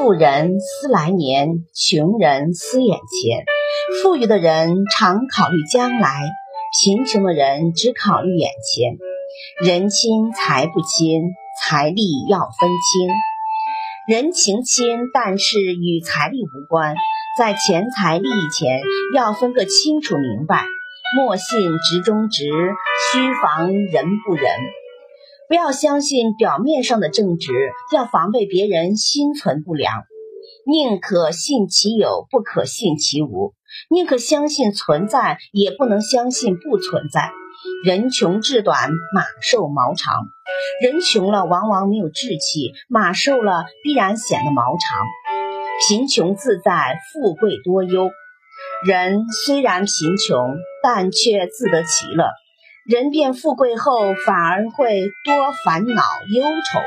富人思来年，穷人思眼前。富裕的人常考虑将来，贫穷的人只考虑眼前。人亲财不亲，财力要分清。人情亲，但是与财力无关，在钱财利益前要分个清楚明白。莫信直中直，须防人不仁。不要相信表面上的正直，要防备别人心存不良。宁可信其有，不可信其无；宁可相信存在，也不能相信不存在。人穷志短，马瘦毛长。人穷了，往往没有志气；马瘦了，必然显得毛长。贫穷自在，富贵多忧。人虽然贫穷，但却自得其乐。人变富贵后，反而会多烦恼忧愁。